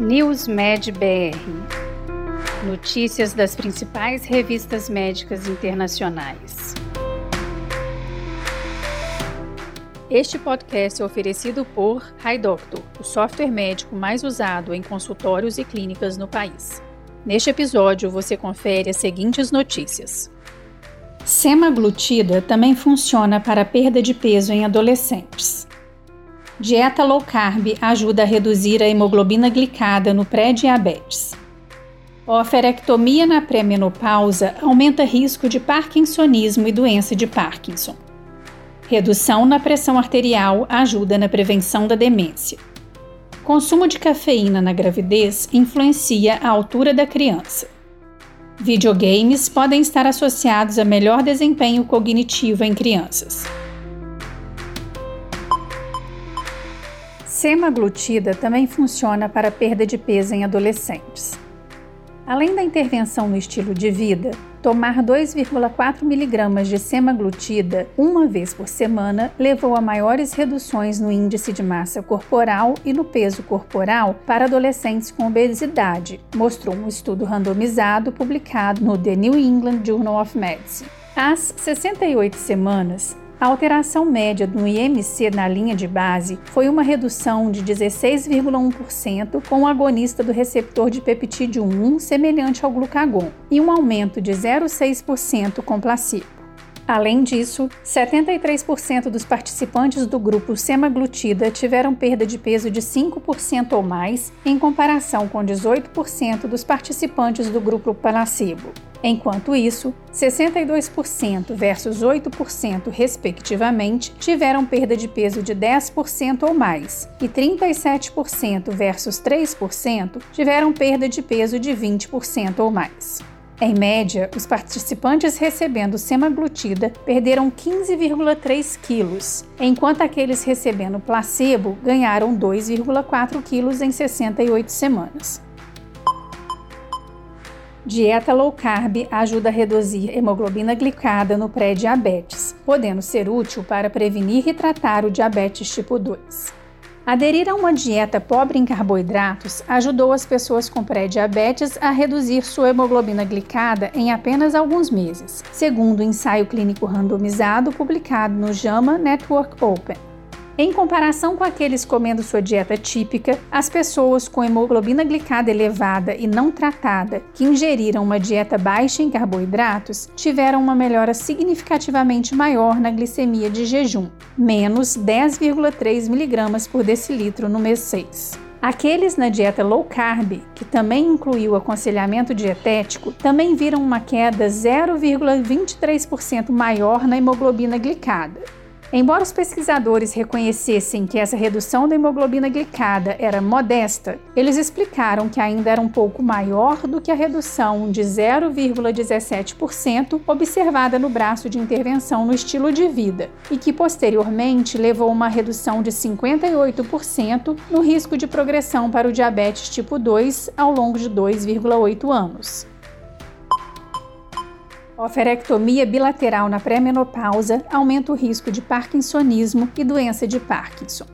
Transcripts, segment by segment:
NewsMed BR Notícias das principais revistas médicas internacionais. Este podcast é oferecido por HiDoctor, o software médico mais usado em consultórios e clínicas no país. Neste episódio, você confere as seguintes notícias. Semaglutida também funciona para perda de peso em adolescentes. Dieta low carb ajuda a reduzir a hemoglobina glicada no pré-diabetes. Oferectomia na pré-menopausa aumenta risco de parkinsonismo e doença de Parkinson. Redução na pressão arterial ajuda na prevenção da demência. Consumo de cafeína na gravidez influencia a altura da criança. Videogames podem estar associados a melhor desempenho cognitivo em crianças. Semaglutida também funciona para perda de peso em adolescentes. Além da intervenção no estilo de vida, tomar 2,4 mg de semaglutida uma vez por semana levou a maiores reduções no índice de massa corporal e no peso corporal para adolescentes com obesidade, mostrou um estudo randomizado publicado no The New England Journal of Medicine. Às 68 semanas, a alteração média do IMC na linha de base foi uma redução de 16,1% com o agonista do receptor de peptídeo 1 semelhante ao glucagon e um aumento de 0,6% com placebo. Além disso, 73% dos participantes do grupo semaglutida tiveram perda de peso de 5% ou mais, em comparação com 18% dos participantes do grupo placebo. Enquanto isso, 62% versus 8%, respectivamente, tiveram perda de peso de 10% ou mais, e 37% versus 3% tiveram perda de peso de 20% ou mais. Em média, os participantes recebendo semaglutida perderam 15,3 quilos, enquanto aqueles recebendo placebo ganharam 2,4 quilos em 68 semanas. Dieta low carb ajuda a reduzir hemoglobina glicada no pré-diabetes, podendo ser útil para prevenir e tratar o diabetes tipo 2. Aderir a uma dieta pobre em carboidratos ajudou as pessoas com pré-diabetes a reduzir sua hemoglobina glicada em apenas alguns meses, segundo o um ensaio clínico randomizado publicado no JAMA Network Open. Em comparação com aqueles comendo sua dieta típica, as pessoas com hemoglobina glicada elevada e não tratada, que ingeriram uma dieta baixa em carboidratos, tiveram uma melhora significativamente maior na glicemia de jejum, menos 10,3 mg por decilitro no mês 6. Aqueles na dieta low carb, que também incluiu aconselhamento dietético, também viram uma queda 0,23% maior na hemoglobina glicada, Embora os pesquisadores reconhecessem que essa redução da hemoglobina glicada era modesta, eles explicaram que ainda era um pouco maior do que a redução de 0,17% observada no braço de intervenção no estilo de vida e que posteriormente levou a uma redução de 58% no risco de progressão para o diabetes tipo 2 ao longo de 2,8 anos. Oferectomia bilateral na pré-menopausa aumenta o risco de parkinsonismo e doença de Parkinson.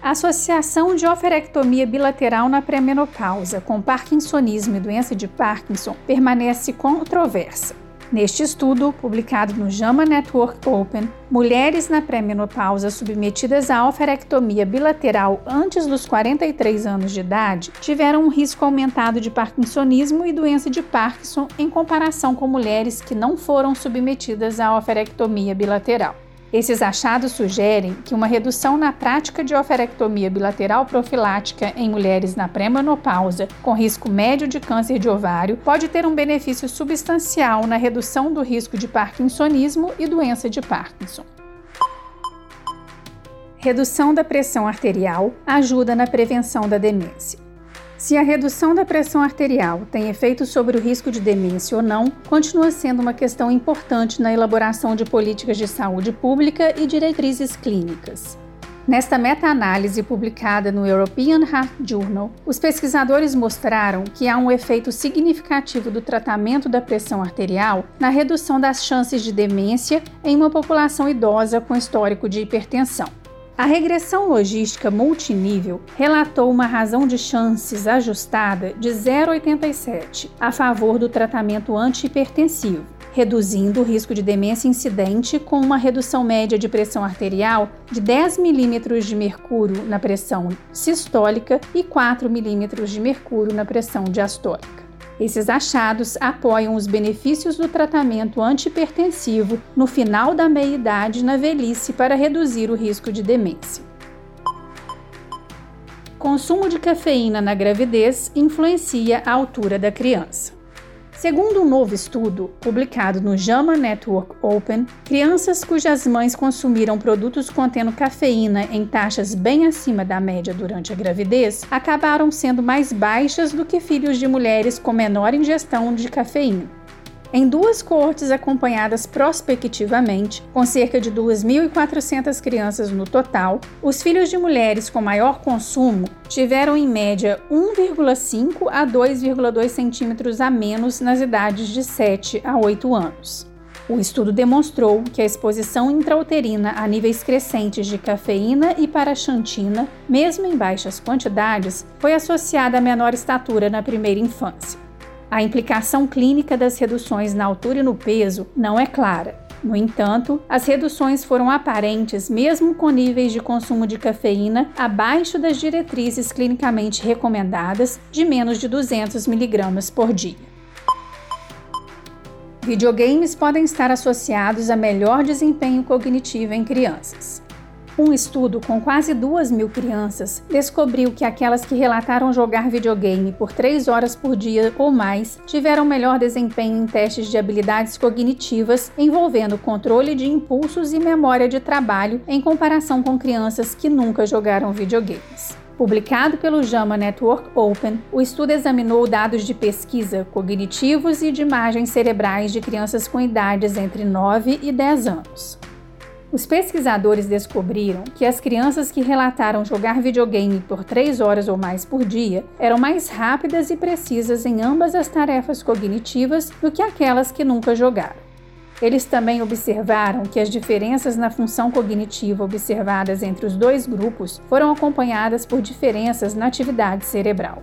A associação de oferectomia bilateral na pré-menopausa com parkinsonismo e doença de Parkinson permanece controversa. Neste estudo, publicado no JAMA Network Open, mulheres na pré-menopausa submetidas à oferectomia bilateral antes dos 43 anos de idade tiveram um risco aumentado de parkinsonismo e doença de Parkinson em comparação com mulheres que não foram submetidas à oferectomia bilateral. Esses achados sugerem que uma redução na prática de oferectomia bilateral profilática em mulheres na pré-menopausa com risco médio de câncer de ovário pode ter um benefício substancial na redução do risco de parkinsonismo e doença de Parkinson. Redução da pressão arterial ajuda na prevenção da demência. Se a redução da pressão arterial tem efeito sobre o risco de demência ou não, continua sendo uma questão importante na elaboração de políticas de saúde pública e diretrizes clínicas. Nesta meta-análise publicada no European Heart Journal, os pesquisadores mostraram que há um efeito significativo do tratamento da pressão arterial na redução das chances de demência em uma população idosa com histórico de hipertensão. A regressão logística multinível relatou uma razão de chances ajustada de 0,87 a favor do tratamento antihipertensivo, reduzindo o risco de demência incidente com uma redução média de pressão arterial de 10 milímetros de mercúrio na pressão sistólica e 4 milímetros de mercúrio na pressão diastólica. Esses achados apoiam os benefícios do tratamento antipertensivo no final da meia-idade na velhice para reduzir o risco de demência. Consumo de cafeína na gravidez influencia a altura da criança. Segundo um novo estudo, publicado no JAMA Network Open, crianças cujas mães consumiram produtos contendo cafeína em taxas bem acima da média durante a gravidez acabaram sendo mais baixas do que filhos de mulheres com menor ingestão de cafeína. Em duas coortes acompanhadas prospectivamente, com cerca de 2.400 crianças no total, os filhos de mulheres com maior consumo tiveram em média 1,5 a 2,2 centímetros a menos nas idades de 7 a 8 anos. O estudo demonstrou que a exposição intrauterina a níveis crescentes de cafeína e paraxantina, mesmo em baixas quantidades, foi associada a menor estatura na primeira infância. A implicação clínica das reduções na altura e no peso não é clara. No entanto, as reduções foram aparentes mesmo com níveis de consumo de cafeína abaixo das diretrizes clinicamente recomendadas de menos de 200 mg por dia. Videogames podem estar associados a melhor desempenho cognitivo em crianças. Um estudo com quase duas mil crianças descobriu que aquelas que relataram jogar videogame por três horas por dia ou mais tiveram melhor desempenho em testes de habilidades cognitivas envolvendo controle de impulsos e memória de trabalho em comparação com crianças que nunca jogaram videogames. Publicado pelo JAMA Network Open, o estudo examinou dados de pesquisa cognitivos e de imagens cerebrais de crianças com idades entre 9 e 10 anos. Os pesquisadores descobriram que as crianças que relataram jogar videogame por 3 horas ou mais por dia eram mais rápidas e precisas em ambas as tarefas cognitivas do que aquelas que nunca jogaram. Eles também observaram que as diferenças na função cognitiva observadas entre os dois grupos foram acompanhadas por diferenças na atividade cerebral.